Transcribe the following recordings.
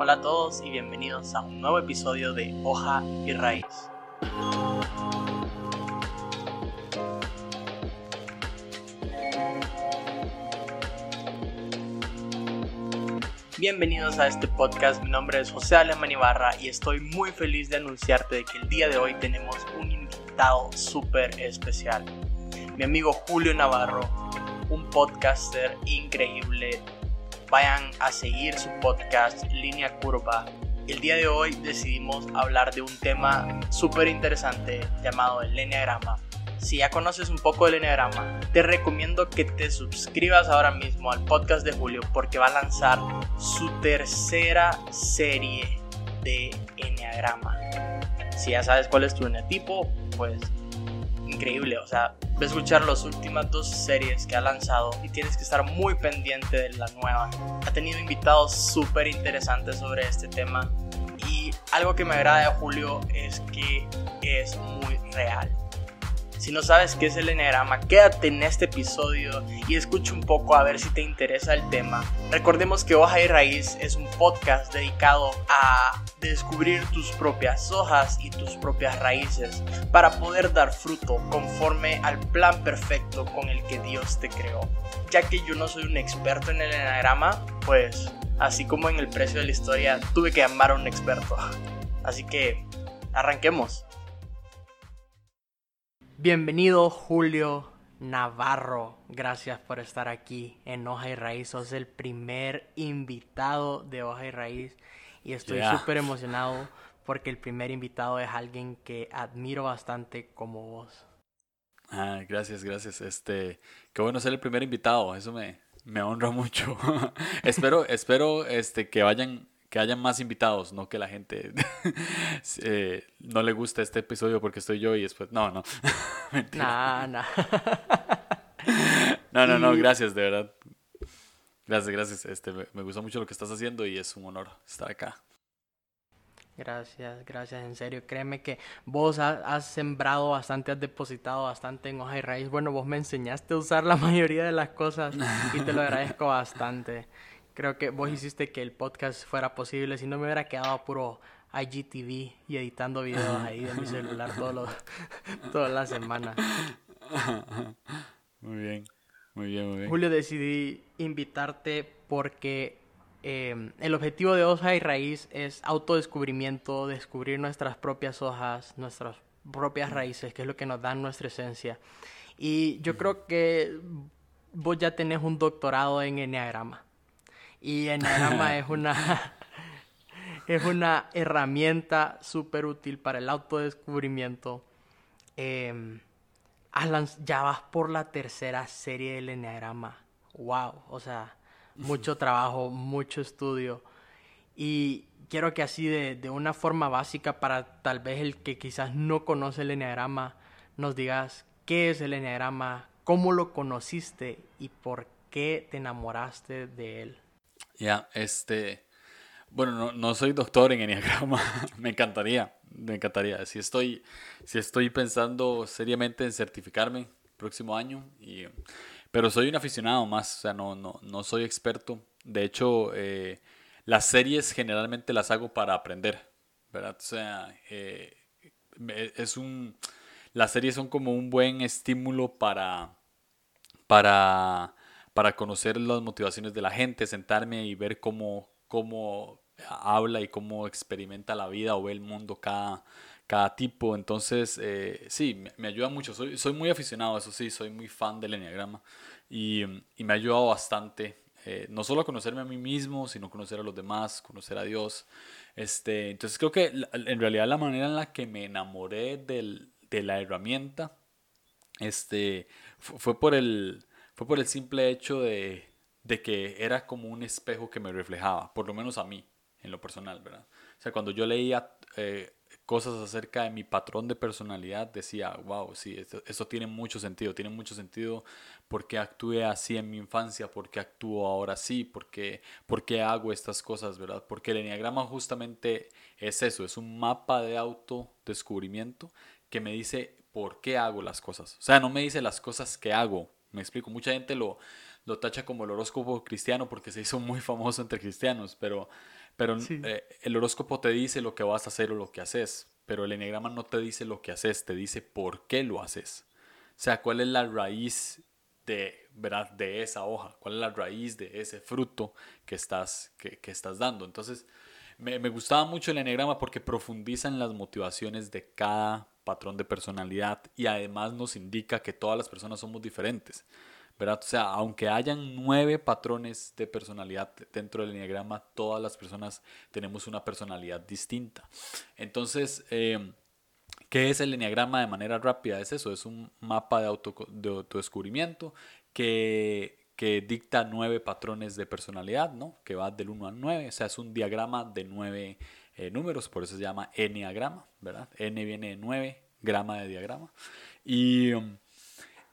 Hola a todos y bienvenidos a un nuevo episodio de Hoja y Raíz. Bienvenidos a este podcast, mi nombre es José Alemán Ibarra y estoy muy feliz de anunciarte que el día de hoy tenemos un invitado súper especial. Mi amigo Julio Navarro, un podcaster increíble. Vayan a seguir su podcast Línea Curva. El día de hoy decidimos hablar de un tema súper interesante llamado el Enneagrama si ya conoces un poco del Enneagrama, te recomiendo que te suscribas ahora mismo al podcast de Julio porque va a lanzar su tercera serie de Enneagrama. Si ya sabes cuál es tu eneatipo, pues increíble, o sea, ve escuchar las últimas dos series que ha lanzado y tienes que estar muy pendiente de la nueva. Ha tenido invitados súper interesantes sobre este tema y algo que me agrada de Julio es que es muy real si no sabes qué es el enneagrama, quédate en este episodio y escucha un poco a ver si te interesa el tema. Recordemos que Hoja y Raíz es un podcast dedicado a descubrir tus propias hojas y tus propias raíces para poder dar fruto conforme al plan perfecto con el que Dios te creó. Ya que yo no soy un experto en el enneagrama, pues así como en el precio de la historia, tuve que llamar a un experto. Así que arranquemos. Bienvenido Julio Navarro, gracias por estar aquí en Hoja y Raíz. Sos el primer invitado de Hoja y Raíz y estoy súper emocionado porque el primer invitado es alguien que admiro bastante como vos. Ah, gracias, gracias. Este, qué bueno ser el primer invitado, eso me, me honra mucho. espero, espero este, que vayan que haya más invitados, no que la gente eh, no le guste este episodio porque estoy yo y después, no, no. Mentira. no, no, no, gracias, de verdad. Gracias, gracias. Este, me, me gusta mucho lo que estás haciendo y es un honor estar acá. Gracias, gracias, en serio. Créeme que vos has, sembrado bastante, has depositado bastante en hoja y raíz. Bueno, vos me enseñaste a usar la mayoría de las cosas y te lo agradezco bastante. Creo que vos hiciste que el podcast fuera posible. Si no me hubiera quedado puro IGTV y editando videos ahí de mi celular todo toda la semana. Muy bien, muy bien, muy bien. Julio, decidí invitarte porque em, el objetivo de Hoja y Raíz es autodescubrimiento, descubrir nuestras propias hojas, nuestras propias raíces, que es lo que nos dan nuestra esencia. Y yo creo que vos ya tenés un doctorado en Enneagrama. Y Enneagrama es una, es una herramienta súper útil para el autodescubrimiento. Eh, ya vas por la tercera serie del Enneagrama. ¡Wow! O sea, mucho trabajo, mucho estudio. Y quiero que así de, de, una forma básica para tal vez el que quizás no conoce el Enneagrama, nos digas qué es el Enneagrama, cómo lo conociste y por qué te enamoraste de él. Ya, este. Bueno, no, no, soy doctor en Enneagrama. me encantaría, me encantaría. Si estoy, si estoy pensando seriamente en certificarme próximo año, y, pero soy un aficionado más, o sea, no, no, no soy experto. De hecho, eh, las series generalmente las hago para aprender, ¿verdad? O sea, eh, es un. Las series son como un buen estímulo para. para para conocer las motivaciones de la gente, sentarme y ver cómo, cómo habla y cómo experimenta la vida o ve el mundo cada, cada tipo. Entonces, eh, sí, me, ayuda mucho. Soy, soy muy aficionado, eso sí, soy muy fan del enneagrama y, y me ha ayudado bastante. Eh, no solo a conocerme a mí mismo, sino conocer a los demás, conocer a Dios. Este, entonces creo que en realidad la manera en la que me enamoré del, de la herramienta este, fue por el, fue por el simple hecho de, que era como un espejo que me reflejaba, por lo menos a mí, en lo personal, ¿verdad? O sea, cuando yo leía eh, cosas acerca de mi patrón de personalidad, decía, wow, sí, esto, tiene mucho sentido, tiene mucho sentido porque actué así en mi infancia, porque actúo ahora así, porque, porque hago estas cosas, ¿verdad? Porque el enneagrama justamente es eso, es un mapa de autodescubrimiento que me dice por qué hago las cosas. O sea, no me dice las cosas que hago, Me explico, mucha gente lo, lo tacha como el horóscopo cristiano porque se hizo muy famoso entre cristianos, pero, pero eh, el horóscopo te dice lo que vas a hacer o lo que haces, pero el enneagrama no te dice lo que haces, te dice por qué lo haces. O sea, cuál es la raíz de, ¿verdad? de esa hoja, cuál es la raíz de ese fruto que estás, que, que estás dando. Entonces, me, me, gustaba mucho el enneagrama porque profundiza en las motivaciones de cada patrón de personalidad y además nos indica que todas las personas somos diferentes. ¿verdad? O sea, aunque hayan nueve patrones de personalidad dentro del enneagrama, todas las personas tenemos una personalidad distinta. Entonces, eh, ¿qué es el enneagrama de manera rápida? Es eso, es un mapa de, auto, de autodescubrimiento que, que dicta nueve patrones de personalidad, ¿no? Que va del 1 al 9, o sea, es un diagrama de nueve eh, números, por eso se llama enneagrama, ¿verdad? N viene de 9, grama de diagrama. Y...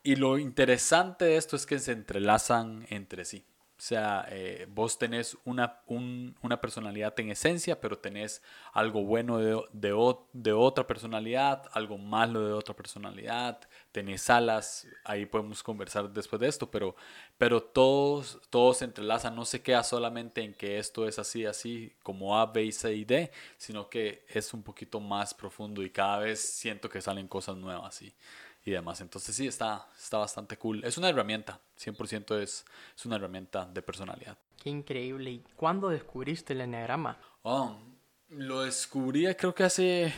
Y lo interesante de esto es que se entrelazan entre sí. O sea, eh, vos tenés una, una, personalidad en esencia, pero tenés algo bueno de, de, de, otra personalidad, algo malo de otra personalidad, tenés alas, ahí podemos conversar después de esto, pero, pero todos, todos se entrelazan, no se queda solamente en que esto es así, así, como A, B, C y D, sino que es un poquito más profundo y cada vez siento que salen cosas nuevas. ¿sí? y demás. Entonces sí, está, está bastante cool. Es una herramienta, 100% es, es una herramienta de personalidad. Qué increíble. ¿Y cuándo descubriste el enneagrama? Oh, lo descubrí creo que hace,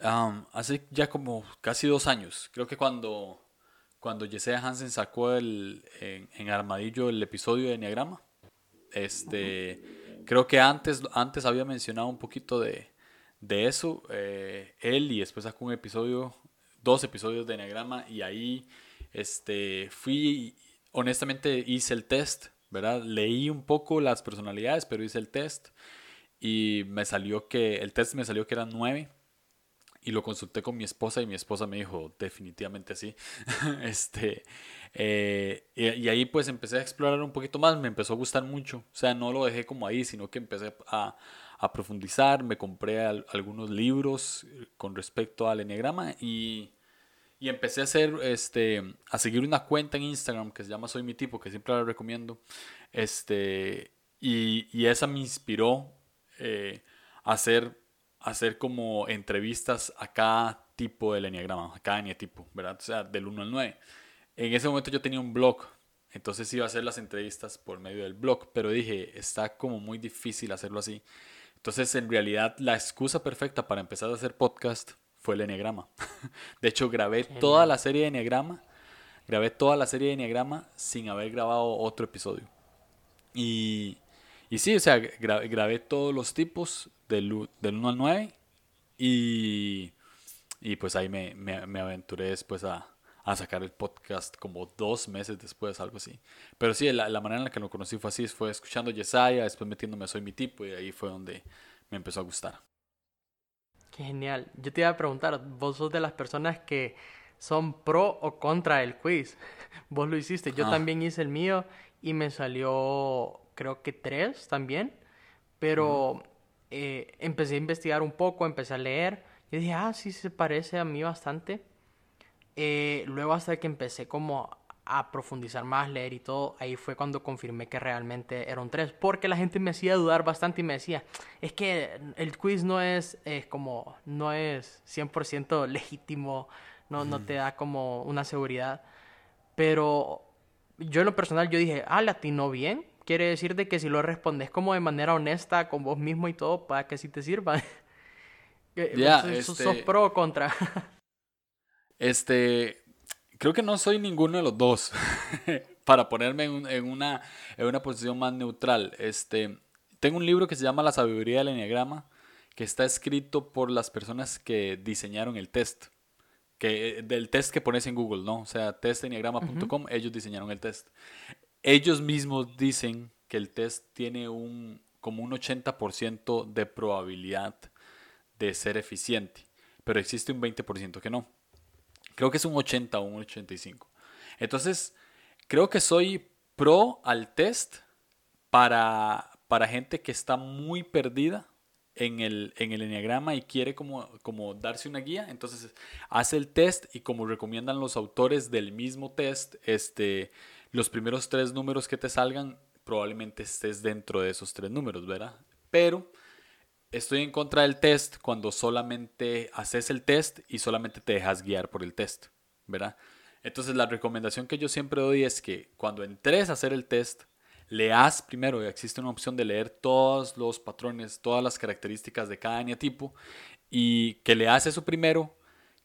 hace ya como casi dos años. Creo que cuando, cuando Yesenia Hansen sacó el, en, Armadillo el episodio de enneagrama. Este, creo que antes, antes había mencionado un poquito de, de eso, eh, él, y después sacó un episodio dos episodios de Enneagrama y ahí este, fui, honestamente hice el test, ¿verdad? Leí un poco las personalidades, pero hice el test y me salió que, el test me salió que eran nueve y lo consulté con mi esposa y mi esposa me dijo definitivamente sí. este, eh, y, ahí pues empecé a explorar un poquito más, me empezó a gustar mucho, o sea, no lo dejé como ahí, sino que empecé a, a profundizar, me compré algunos libros con respecto al enneagrama y, y, empecé a hacer, este, a seguir una cuenta en Instagram que se llama Soy mi tipo, que siempre la recomiendo, este, y, y esa me inspiró eh, a hacer, hacer como entrevistas a cada tipo del enneagrama, a cada eneatipo, ¿verdad? O sea, del 1 al 9. En ese momento yo tenía un blog, entonces iba a hacer las entrevistas por medio del blog, pero dije, está como muy difícil hacerlo así. Entonces, en realidad, la excusa perfecta para empezar a hacer podcast fue el Enneagrama. De hecho, grabé toda la serie de Enneagrama, grabé toda la serie de Enneagrama sin haber grabado otro episodio. Y, y sí, o sea, grabé, todos los tipos del, del 1 al 9 y, y pues ahí me, me, me aventuré después a, a sacar el podcast como dos meses después, algo así. Pero sí, la, la manera en la que lo conocí fue así, fue escuchando Yesaya, después metiéndome a Soy mi tipo y ahí fue donde me empezó a gustar. Qué genial. Yo te iba a preguntar, vos sos de las personas que son pro o contra el quiz. Vos lo hiciste, yo ah. también hice el mío y me salió creo que tres también, pero eh, empecé a investigar un poco, empecé a leer. Y dije, ah, sí se parece a mí bastante. Eh, luego hasta que empecé como a profundizar más, leer y todo, ahí fue cuando confirmé que realmente era un 3, porque la gente me hacía dudar bastante y me decía, es que el quiz no es, como, no es 100% legítimo, no, no te da como una seguridad, pero yo en lo personal yo dije, ah, latino bien, quiere decir de que si lo respondes como de manera honesta con vos mismo y todo, para que sí te sirva. Ya, sos este pro o contra. Este, creo que no soy ninguno de los dos. Para ponerme en, una, en una posición más neutral. Este, tengo un libro que se llama La sabiduría del enneagrama, que está escrito por las personas que diseñaron el test. Que, del test que pones en Google, ¿no? O sea, testenneagrama.com, ellos diseñaron el test. Ellos mismos dicen que el test tiene un, como un 80% de probabilidad de ser eficiente, pero existe un 20% que no. Creo que es un 80 o un 85. Entonces, creo que soy pro al test para, para gente que está muy perdida en el, en el enneagrama y quiere como, como darse una guía, entonces hace el test y como recomiendan los autores del mismo test, este, los primeros tres números que te salgan, probablemente estés dentro de esos tres números, ¿verdad? Pero estoy en contra del test cuando solamente haces el test y solamente te dejas guiar por el test, ¿verdad? Entonces la recomendación que yo siempre doy es que cuando entres a hacer el test, leas primero, existe una opción de leer todos los patrones, todas las características de cada eneatipo y que leas eso primero,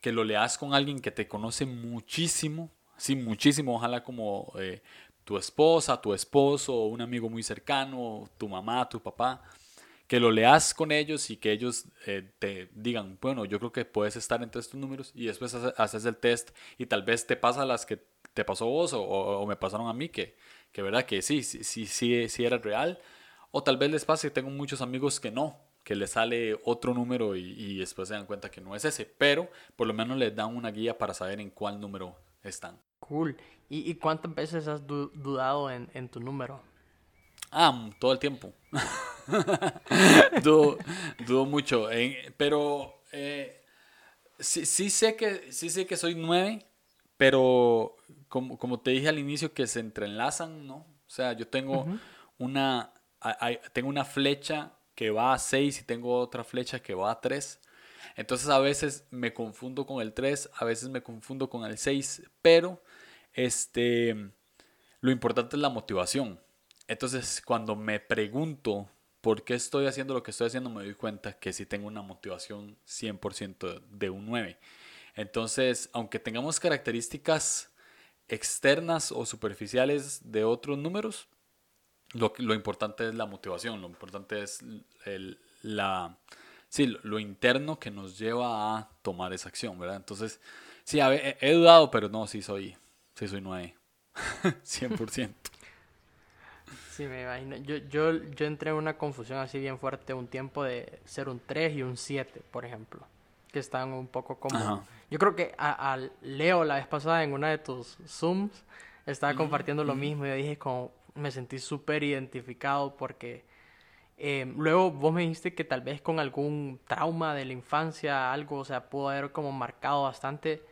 que lo leas con alguien que te conoce muchísimo, sí, muchísimo, ojalá como eh, tu esposa, tu esposo, un amigo muy cercano, tu mamá, tu papá, que lo leas con ellos y que ellos eh, te digan, bueno, yo creo que puedes estar entre estos números y después haces el test y tal vez te pasa las que te pasó vos o, me pasaron a mí, que, que verdad que sí, sí, sí, sí, sí era real. O tal vez les pase, tengo muchos amigos que no, que les sale otro número y, y, después se dan cuenta que no es ese, pero por lo menos les dan una guía para saber en cuál número están. Cool. ¿Y, y cuántas veces has dudado en, en, tu número? Ah, todo el tiempo. dudo, dudo, mucho. pero eh, sí, sí, sé que, sí sé que soy nueve, pero como, como te dije al inicio, que se entrelazan, ¿no? O sea, yo tengo, una, tengo una flecha que va a 6 y tengo otra flecha que va a 3. Entonces a veces me confundo con el 3, a veces me confundo con el 6, pero este, lo importante es la motivación. Entonces cuando me pregunto por qué estoy haciendo lo que estoy haciendo, me doy cuenta que sí tengo una motivación 100% de un 9. Entonces, aunque tengamos características externas o superficiales de otros números, lo, lo importante es la motivación, lo importante es el, la, sí, lo interno que nos lleva a tomar esa acción, ¿verdad? Entonces, sí, he, he dudado, pero no, sí soy, sí soy 9, 100%. Sí, me imagino. Yo, yo, yo entré en una confusión así bien fuerte un tiempo de ser un 3 y un 7, por ejemplo. Que están un poco como... Yo creo que a, Leo la vez pasada en una de tus Zooms estaba compartiendo lo mismo y yo dije como me sentí súper identificado porque eh, luego vos me dijiste que tal vez con algún trauma de la infancia, algo, o sea, pudo haber como marcado bastante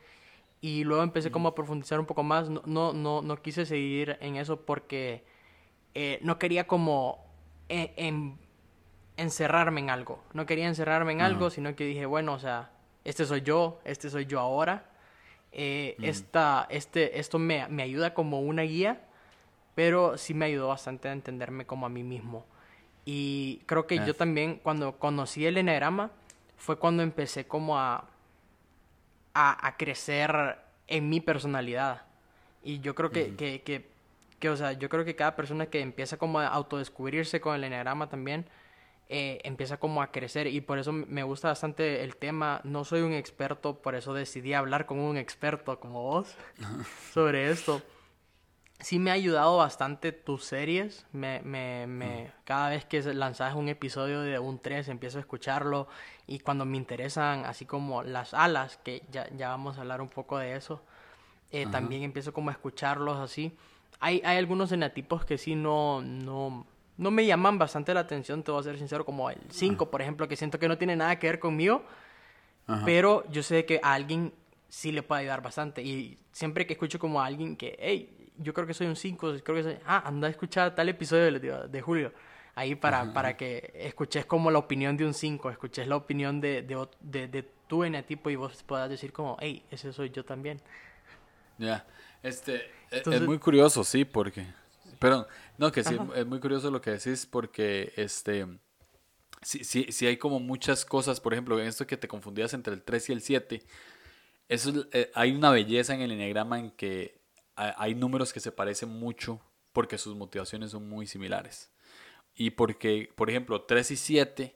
y luego empecé como a profundizar un poco más, no, no, no, no quise seguir en eso porque eh, no quería como e, encerrarme en algo, no quería encerrarme en algo, sino que dije, bueno, o sea, este soy yo, este soy yo ahora. Eh, esta, este, esto me, me, ayuda como una guía, pero sí me ayudó bastante a entenderme como a mí mismo. Y creo que yo también, cuando conocí el enagrama, fue cuando empecé como a, a, a, crecer en mi personalidad. Y yo creo que, que, que, que, o sea, yo creo que cada persona que empieza como a autodescubrirse con el enagrama también, eh, empieza como a crecer y por eso me gusta bastante el tema. No soy un experto, por eso decidí hablar con un experto como vos sobre esto. Sí me ha ayudado bastante tus series. Me, me, me, cada vez que lanzas un episodio de un 3 empiezo a escucharlo y cuando me interesan así como las alas, que ya, ya vamos a hablar un poco de eso, eh, también empiezo como a escucharlos así. Hay, hay algunos enatipos que sí no, no, no me llaman bastante la atención, te voy a ser sincero, como el 5, por ejemplo, que siento que no tiene nada que ver conmigo, pero yo sé que a alguien sí le puede ayudar bastante. Y siempre que escucho como a alguien que, hey, yo creo que soy un 5, creo que soy, ah, anda a escuchar tal episodio de, de Julio, ahí para, para que escuches como la opinión de un 5, escuches la opinión de, de, de, de tu tipo y vos puedas decir como, hey, ese soy yo también. Ya, este, e, es muy curioso, sí, porque pero, no, que sí, es muy curioso lo que decís porque, este, sí, sí, sí hay como muchas cosas, por ejemplo, en esto que te confundías entre el 3 y el 7, eso, eh, hay una belleza en el enneagrama en que hay números que se parecen mucho porque sus motivaciones son muy similares. Y porque, por ejemplo, 3 y 7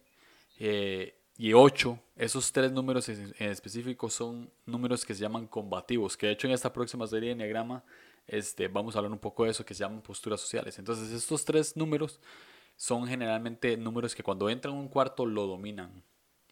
eh, y 8, esos tres números en, específico son números que se llaman combativos, que de hecho en esta próxima serie de enneagrama este, vamos a hablar un poco de eso que se llaman posturas sociales. Entonces, estos tres números son generalmente números que cuando entran en un cuarto lo dominan,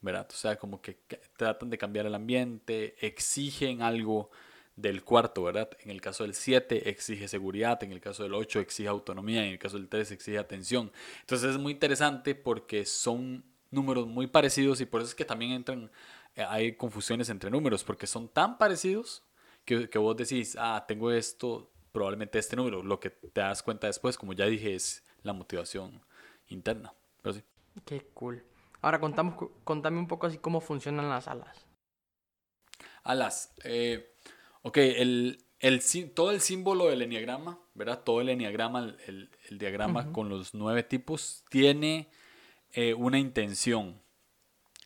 ¿verdad? O sea, como que tratan de cambiar el ambiente, exigen algo del cuarto, ¿verdad? En el caso del 7 exige seguridad, en el caso del 8 exige autonomía, en el caso del 3 exige atención. Entonces es muy interesante porque son números muy parecidos y por eso es que también entran, eh, hay confusiones entre números, porque son tan parecidos que, que vos decís, ah, tengo esto, probablemente este número. Lo que te das cuenta después, como ya dije, es la motivación interna. Pero sí. Qué cool. Ahora contamos, contame un poco así cómo funcionan las alas. Alas. Eh, ok, el, el, todo el símbolo del enneagrama, ¿verdad? Todo el enneagrama, el, el diagrama con los nueve tipos, tiene eh, una intención,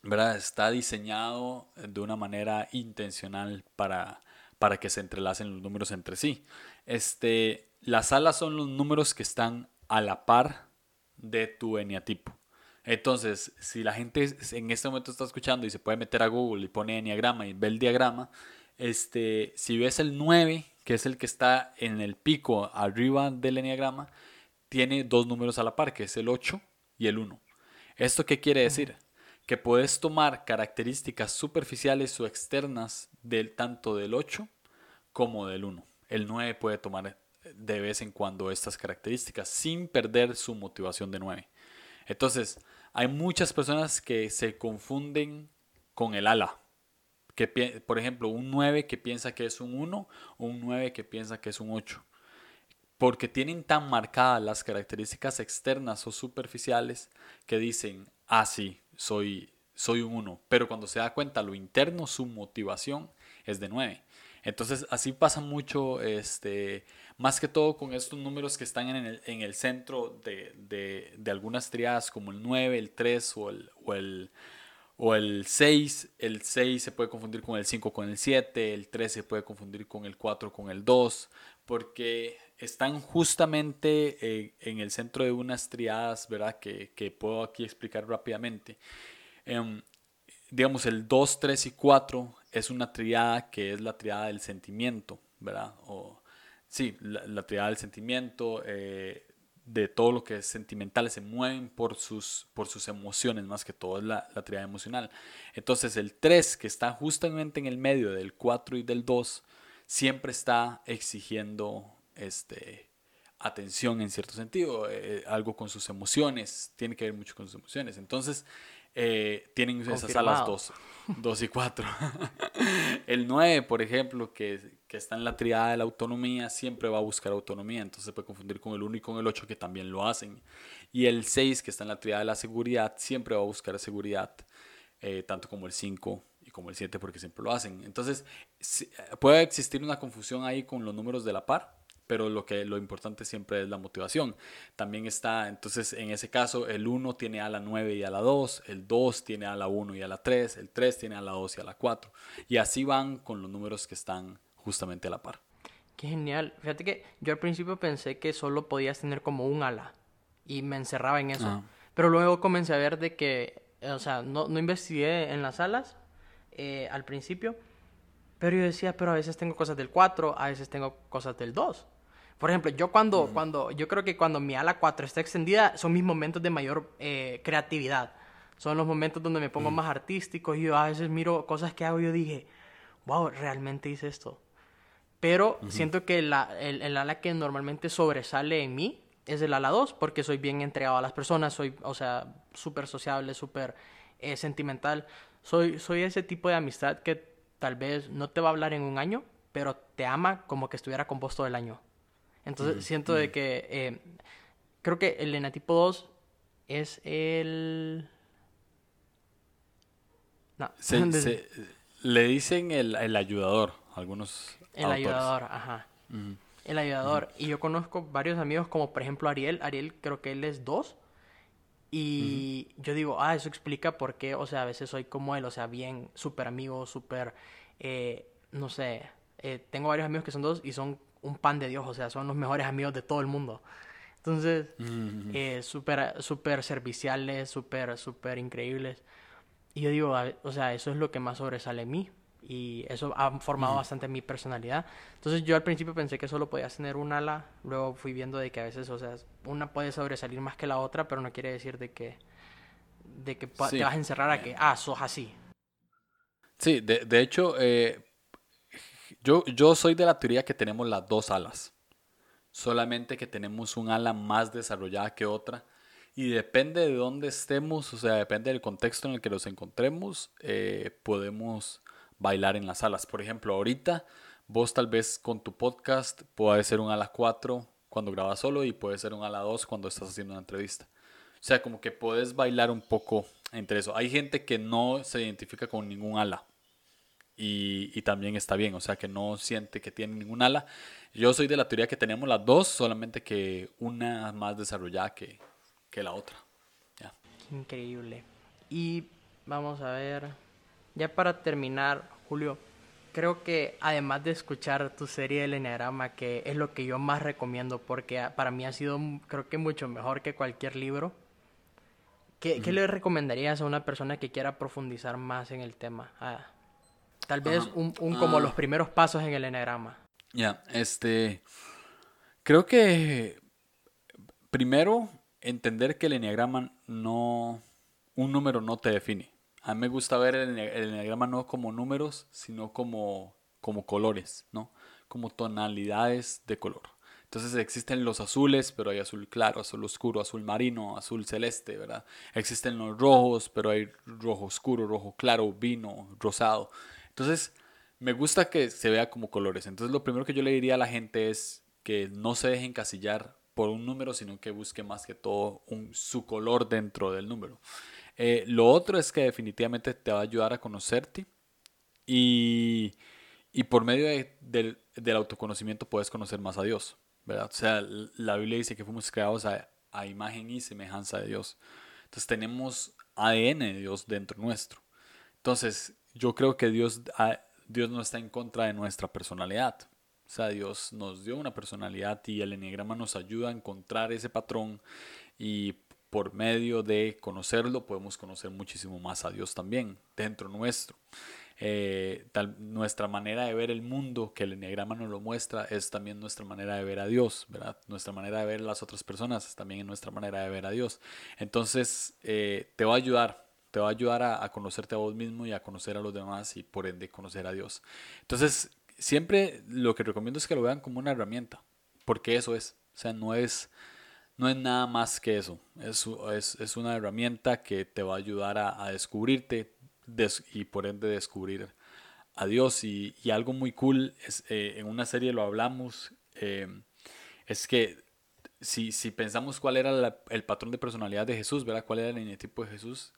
¿verdad? Está diseñado de una manera intencional para, para que se entrelacen los números entre sí. Este, las alas son los números que están a la par de tu eneatipo. Entonces, si la gente en este momento está escuchando y se puede meter a Google y pone enneagrama y ve el diagrama, este, si ves el 9, que es el que está en el pico arriba del enneagrama, tiene dos números a la par, que es el 8 y el 1. ¿Esto qué quiere decir? Que puedes tomar características superficiales o externas del tanto del 8 como del 1. El 9 puede tomar de vez en cuando estas características sin perder su motivación de 9. Entonces, hay muchas personas que se confunden con el ala. Que, por ejemplo, un 9 que piensa que es un 1 o un 9 que piensa que es un 8. Porque tienen tan marcadas las características externas o superficiales que dicen, ah, sí, soy, soy un 1. Pero cuando se da cuenta lo interno, su motivación es de 9. Entonces, así pasa mucho, este, más que todo con estos números que están en el, en el centro de, de, de, algunas triadas, como el 9, el 3 o el, o el, o el 6. El 6 se puede confundir con el 5 con el 7, el 3 se puede confundir con el 4 con el 2, porque están justamente eh, en el centro de unas triadas, ¿verdad? Que, que puedo aquí explicar rápidamente. Um, digamos, el 2, 3 y 4 es una triada que es la triada del sentimiento, ¿verdad? O, sí, la, triada del sentimiento, eh, de todo lo que es sentimental, se mueven por sus, por sus emociones, más que todo es la, la emocional. Entonces el 3, que está justamente en el medio del 4 y del 2, siempre está exigiendo este, atención en cierto sentido, eh, algo con sus emociones, tiene que ver mucho con sus emociones. Entonces, eh, tienen esas alas 2, 2 y 4. el 9, por ejemplo, que, que, está en la triada de la autonomía, siempre va a buscar autonomía, entonces se puede confundir con el 1 y con el 8 que también lo hacen. Y el 6, que está en la triada de la seguridad, siempre va a buscar seguridad, eh, tanto como el 5 y como el 7 porque siempre lo hacen. Entonces, puede existir una confusión ahí con los números de la par, pero lo que lo importante siempre es la motivación. También está, entonces en ese caso, el 1 tiene a la 9 y a la 2, el 2 tiene a la 1 y a la 3, el 3 tiene a la 2 y a la 4. Y así van con los números que están justamente a la par. Qué genial. Fíjate que yo al principio pensé que solo podías tener como un ala y me encerraba en eso. Ah. Pero luego comencé a ver de que, o sea, no, no investigué en las alas eh, al principio, pero yo decía, pero a veces tengo cosas del 4, a veces tengo cosas del 2. Por ejemplo, yo cuando, cuando, yo creo que cuando mi ala 4 está extendida, son mis momentos de mayor eh, creatividad. Son los momentos donde me pongo más artístico y yo a veces miro cosas que hago y yo dije, wow, realmente hice esto. Pero siento que la, el, el, ala que normalmente sobresale en mí es el ala 2, porque soy bien entregado a las personas, soy, o sea, súper sociable, súper eh, sentimental. Soy, soy ese tipo de amistad que tal vez no te va a hablar en un año, pero te ama como que estuviera con vos todo el año. Entonces siento de que eh, creo que el enatipo 2 es el... No. le dicen el, el, ayudador, algunos... El ayudador, ajá. El ayudador. Y yo conozco varios amigos como por ejemplo Ariel. Ariel creo que él es 2. Y yo digo, ah, eso explica por qué, o sea, a veces soy como él, o sea, bien, súper amigo, súper, eh, no sé, eh, tengo varios amigos que son dos y son un pan de Dios, o sea, son los mejores amigos de todo el mundo. Entonces, eh, súper super serviciales, súper, súper increíbles. Y yo digo, o sea, eso es lo que más sobresale en mí. Y eso ha formado bastante mi personalidad. Entonces, yo al principio pensé que solo podías tener un ala. Luego fui viendo de que a veces, o sea, una puede sobresalir más que la otra, pero no quiere decir de que, de que te vas a encerrar a que, ah, sos así. Sí, de, de hecho, eh, yo, yo soy de la teoría que tenemos las dos alas, solamente que tenemos un ala más desarrollada que otra Y depende de dónde estemos, o sea, depende del contexto en el que nos encontremos, eh, podemos bailar en las salas. Por ejemplo, ahorita vos tal vez con tu podcast puede ser un a las 4 cuando grabas solo y puede ser un a las 2 cuando estás haciendo una entrevista. O sea, como que puedes bailar un poco entre eso. Hay gente que no se identifica con ningún ala. Y, y, también está bien, o sea, que no siente que tiene ningún ala. Yo soy de la teoría que tenemos las dos, solamente que una más desarrollada que, que la otra. Ya. Increíble. Y vamos a ver, ya para terminar, Julio, creo que además de escuchar tu serie del Enneagrama, que es lo que yo más recomiendo porque para mí ha sido creo que mucho mejor que cualquier libro, ¿qué, le recomendarías a una persona que quiera profundizar más en el tema? Ah, tal vez un, como ah. los primeros pasos en el Enneagrama. Ya, este, creo que primero entender que el Enneagrama no, un número no te define. A mí me gusta ver el, enneagrama no como números, sino como, como colores, ¿no? Como tonalidades de color. Entonces existen los azules, pero hay azul claro, azul oscuro, azul marino, azul celeste, ¿verdad? Existen los rojos, pero hay rojo oscuro, rojo claro, vino, rosado. Entonces, me gusta que se vea como colores. Entonces, lo primero que yo le diría a la gente es que no se dejen encasillar por un número, sino que busque más que todo un, su color dentro del número. Eh, lo otro es que definitivamente te va a ayudar a conocerte y, y por medio del, del, autoconocimiento puedes conocer más a Dios, ¿verdad? O sea, la Biblia dice que fuimos creados a, a imagen y semejanza de Dios. Entonces tenemos ADN de Dios dentro nuestro. Entonces yo creo que Dios, Dios no está en contra de nuestra personalidad. O sea, Dios nos dio una personalidad y el enneagrama nos ayuda a encontrar ese patrón y por medio de conocerlo podemos conocer muchísimo más a Dios también dentro nuestro. Eh, nuestra manera de ver el mundo que el enneagrama nos lo muestra es también nuestra manera de ver a Dios, ¿verdad? Nuestra manera de ver las otras personas es también nuestra manera de ver a Dios. Entonces, eh, te va a ayudar, te va a ayudar a, conocerte a vos mismo y a conocer a los demás y por ende conocer a Dios. Entonces, siempre lo que recomiendo es que lo vean como una herramienta, porque eso es, o sea, no es no es nada más que eso. Es, es, es una herramienta que te va a ayudar a, descubrirte y por ende descubrir a Dios. Y, y algo muy cool, es, eh, en una serie lo hablamos, eh, es que si, si, pensamos cuál era el patrón de personalidad de Jesús, ¿verdad? ¿Cuál era el eneatipo de Jesús?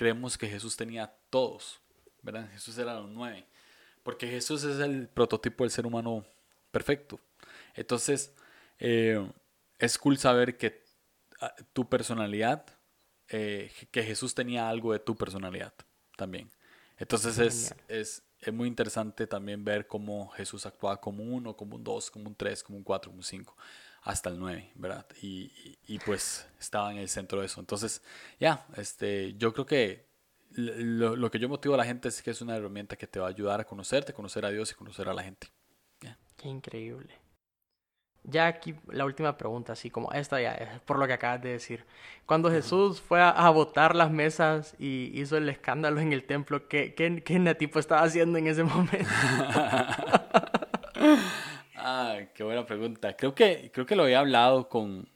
Creemos que Jesús tenía todos, ¿verdad? Jesús era los nueve. Porque Jesús es el prototipo del ser humano perfecto. Entonces, eh, es cool saber que ah, tu personalidad, eh, que Jesús tenía algo de tu personalidad también. Entonces es, es, es, muy interesante también ver cómo Jesús actuaba como un uno, como un dos, como un tres, como un cuatro, como un cinco, hasta el nueve, ¿verdad? Y, y, pues estaba en el centro de eso. Entonces, ya, este, yo creo que lo, lo, que yo motivo a la gente es que es una herramienta que te va a ayudar a conocerte, conocer a Dios y conocer a la gente. Qué increíble. Ya aquí la última pregunta, así como esta ya es por lo que acabas de decir. Cuando Jesús fue a, botar las mesas y hizo el escándalo en el templo, ¿qué, qué, qué Natipo estaba haciendo en ese momento? qué buena pregunta. Creo que, creo que lo había hablado con,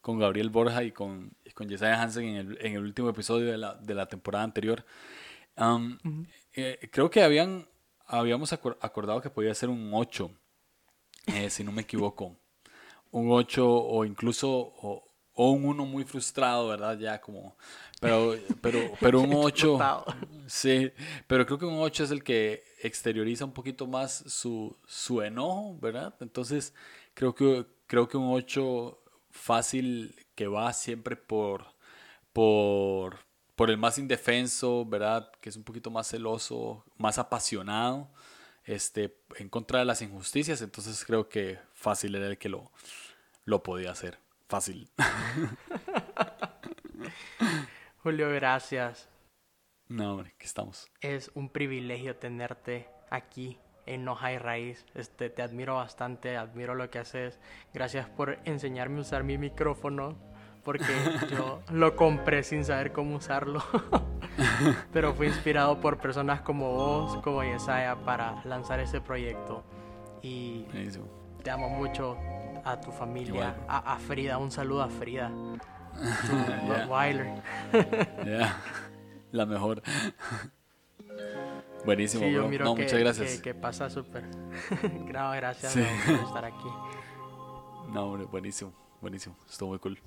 con Gabriel Borja y con, con Jesiah Hansen en el, en el último episodio de la, de la temporada anterior. Eh, creo que habían, habíamos acordado que podía ser un 8 eh, si no me equivoco. Un 8 o incluso o, un 1 muy frustrado, ¿verdad? Ya como... Pero, pero, pero un 8... sí, pero creo que un 8 es el que exterioriza un poquito más su, su enojo, ¿verdad? Entonces, creo que, creo que un 8 fácil que va siempre por, por, por el más indefenso, ¿verdad? Que es un poquito más celoso, más apasionado este, en contra de las injusticias, entonces creo que fácil era el que lo, lo podía hacer. Fácil. Julio, gracias. No, hombre, que estamos. Es un privilegio tenerte aquí en Hoja y Raíz. Este, te admiro bastante, admiro lo que haces. Gracias por enseñarme a usar mi micrófono porque yo lo compré sin saber cómo usarlo. Pero fui inspirado por personas como vos, como Yesaya, para lanzar ese proyecto. Y te amo mucho a tu familia, a, Frida. Un saludo a Frida. Rottweiler. Ya, La mejor. Buenísimo, Sí, yo miro No, que, muchas gracias. que, que pasa súper. No, gracias Sí. por estar aquí. No, hombre, buenísimo. Buenísimo. Estuvo muy cool.